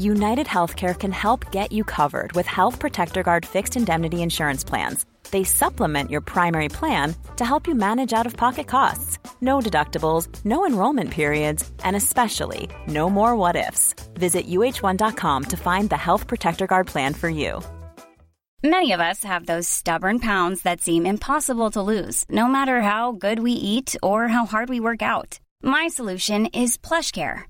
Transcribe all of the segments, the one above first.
United Healthcare can help get you covered with Health Protector Guard fixed indemnity insurance plans. They supplement your primary plan to help you manage out of pocket costs. No deductibles, no enrollment periods, and especially no more what ifs. Visit uh1.com to find the Health Protector Guard plan for you. Many of us have those stubborn pounds that seem impossible to lose, no matter how good we eat or how hard we work out. My solution is PlushCare.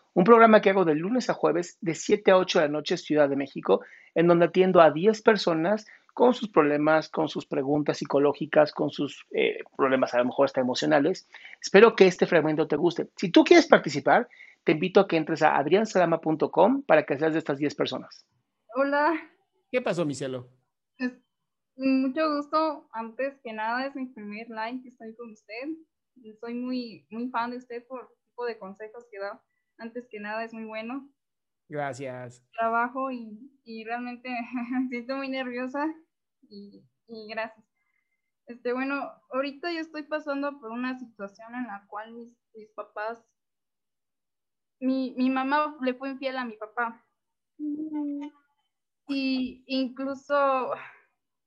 un programa que hago de lunes a jueves de 7 a 8 de la noche Ciudad de México, en donde atiendo a 10 personas con sus problemas, con sus preguntas psicológicas, con sus eh, problemas a lo mejor hasta emocionales. Espero que este fragmento te guste. Si tú quieres participar, te invito a que entres a adriansalama.com para que seas de estas 10 personas. Hola. ¿Qué pasó, mi cielo? Es, mucho gusto. Antes que nada, es mi primer live que estoy con usted. Soy muy, muy fan de usted por el tipo de consejos que da. Antes que nada, es muy bueno. Gracias. Trabajo y, y realmente me siento muy nerviosa y, y gracias. Este, bueno, ahorita yo estoy pasando por una situación en la cual mis, mis papás mi, mi mamá le fue infiel a mi papá. Y incluso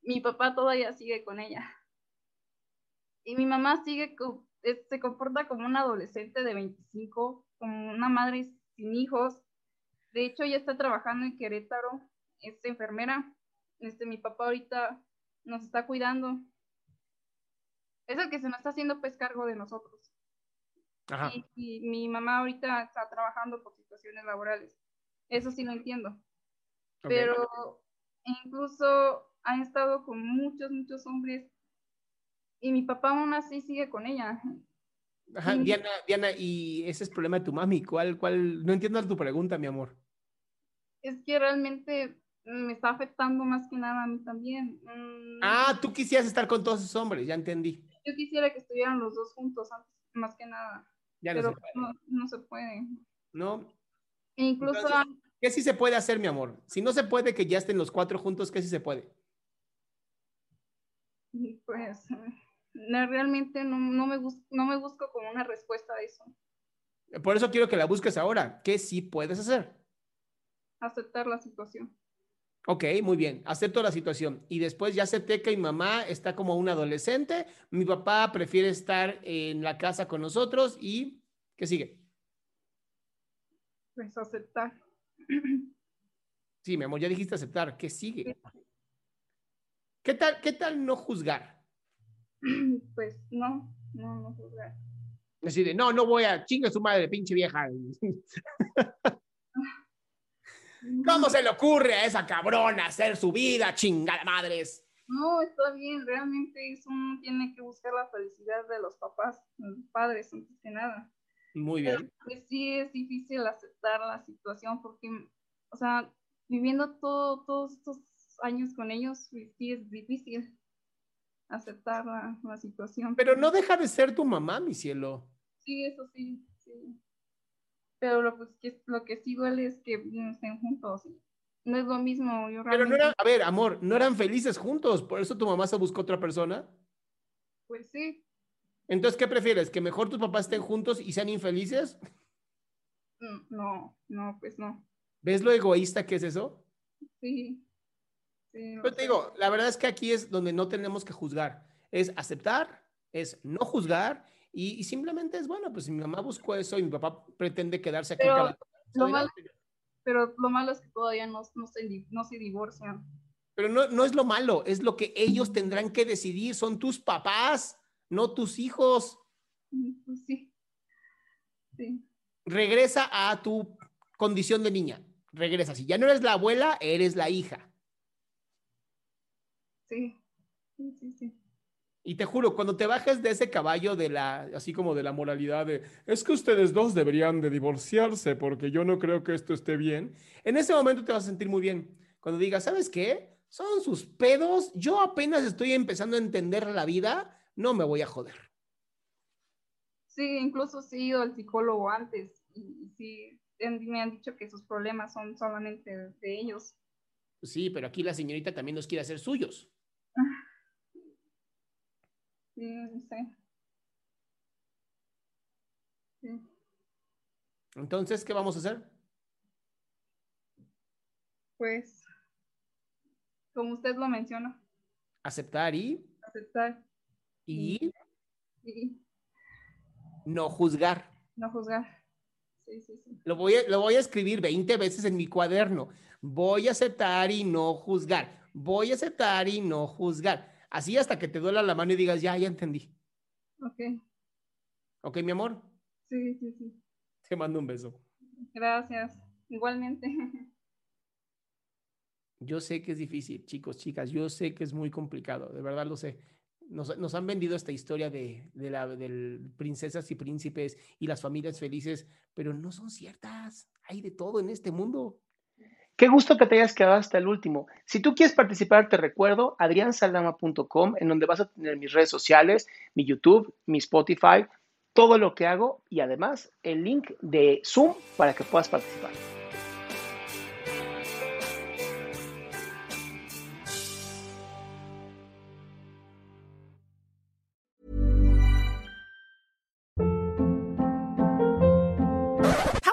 mi papá todavía sigue con ella. Y mi mamá sigue, se comporta como una adolescente de 25, como una madre sin hijos. De hecho, ella está trabajando en Querétaro, es enfermera. Este, mi papá ahorita nos está cuidando. Es el que se nos está haciendo pues cargo de nosotros. Y, mi mamá ahorita está trabajando por situaciones laborales. Eso sí lo entiendo. Pero incluso ha estado con muchos, muchos hombres y mi papá aún así sigue con ella. Ajá, Diana, Diana, y ese es el problema de tu mami. ¿Cuál, cuál? No entiendo tu pregunta, mi amor. Es que realmente me está afectando más que nada a mí también. Mm, ah, tú quisieras estar con todos esos hombres, ya entendí. Yo quisiera que estuvieran los dos juntos, más que nada pero no se, puede. no incluso... ¿Qué sí se puede hacer, mi amor? Si no se puede que ya estén los cuatro juntos, ¿qué sí se puede? Pues realmente no, me no me busco como una respuesta a eso. Por eso quiero que la busques ahora. ¿Qué sí puedes hacer? Aceptar la situación. Ok, muy bien, acepto la situación. Y después ya acepté que mi mamá está como un adolescente, mi papá prefiere estar en la casa con nosotros y ¿qué sigue? Pues aceptar. Sí, mi amor, ya dijiste aceptar. ¿Qué sigue? ¿Qué tal, qué tal no juzgar? Pues no, no, no juzgar. Decide, no, no voy a chinga su madre, pinche vieja. ¿Cómo se le ocurre a esa cabrona hacer su vida, chingada madres? No, está bien, realmente eso uno tiene que buscar la felicidad de los papás, los padres, antes que nada. Muy bien. pues sí es difícil aceptar la situación porque, o sea, viviendo todo, todos estos años con ellos, pues sí es difícil aceptar la, la situación. Pero no deja de ser tu mamá, mi cielo. Sí, eso sí, sí pero lo, pues, que, lo que sí duele es que no estén juntos. No es lo mismo. Yo pero no era, a ver, amor, ¿no eran felices juntos? ¿Por eso tu mamá se buscó otra persona? Pues sí. Entonces, ¿qué prefieres? ¿Que mejor tus papás estén juntos y sean infelices? Mm, no, no, pues no. ¿Ves lo egoísta que es eso? Sí. Sí Yo te digo, la verdad es que aquí es donde no tenemos que juzgar. Es aceptar, es no juzgar y, simplemente es, bueno, pues mi mamá buscó eso y mi papá pretende quedarse aquí. Pero, lo, malo, pero lo malo es que todavía no, no, se, no se divorcian. Pero no, no es lo malo, es lo que ellos tendrán que decidir. Son tus papás, no tus hijos. Pues sí. Sí. Regresa a tu condición de niña. Regresa. Si ya no eres la abuela, eres la hija. Sí. Sí, sí, sí. Y te juro, cuando te bajes de ese caballo de la, así como de la moralidad de, es que ustedes dos deberían de divorciarse porque yo no creo que esto esté bien, en ese momento te vas a sentir muy bien. Cuando digas, ¿sabes qué? Son sus pedos, yo apenas estoy empezando a entender la vida, no me voy a joder. Sí, incluso sí he ido al psicólogo antes y, sí me han dicho que sus problemas son solamente de ellos. Sí, pero aquí la señorita también nos quiere hacer suyos. Sí, sí. Entonces, ¿qué vamos a hacer? Pues, como usted lo menciona. Aceptar y. Aceptar. Y. Y. No juzgar. No juzgar. Sí, sí, sí. Lo voy, a, lo voy a escribir 20 veces en mi cuaderno. Voy a aceptar y no juzgar. Voy a aceptar y no juzgar. Así hasta que te duela la mano y digas, ya, ya entendí. Ok. Ok, mi amor. Sí, sí, sí. Te mando un beso. Gracias. Igualmente. Yo sé que es difícil, chicos, chicas. Yo sé que es muy complicado. De verdad lo sé. Nos, han vendido esta historia de, de, de princesas y príncipes y las familias felices, pero no son ciertas. Hay de todo en este mundo. Qué gusto que te hayas quedado hasta el último. Si tú quieres participar, te recuerdo adriansaldama.com, en donde vas a tener mis redes sociales, mi YouTube, mi Spotify, todo lo que hago y además el link de Zoom para que puedas participar.